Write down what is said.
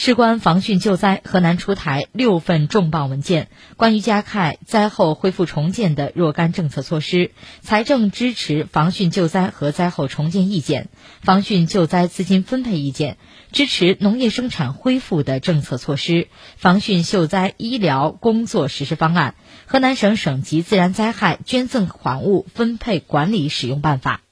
事关防汛救灾河南出台六份重磅文件关于加快灾后恢复重建的若干政策措施财政支持防汛救灾和灾后重建意见防汛救灾资金分配意见支持农业生产恢复的政策措施防汛救灾医疗工作实施方案河南省省级自然灾害捐赠款物分配管理使用办法。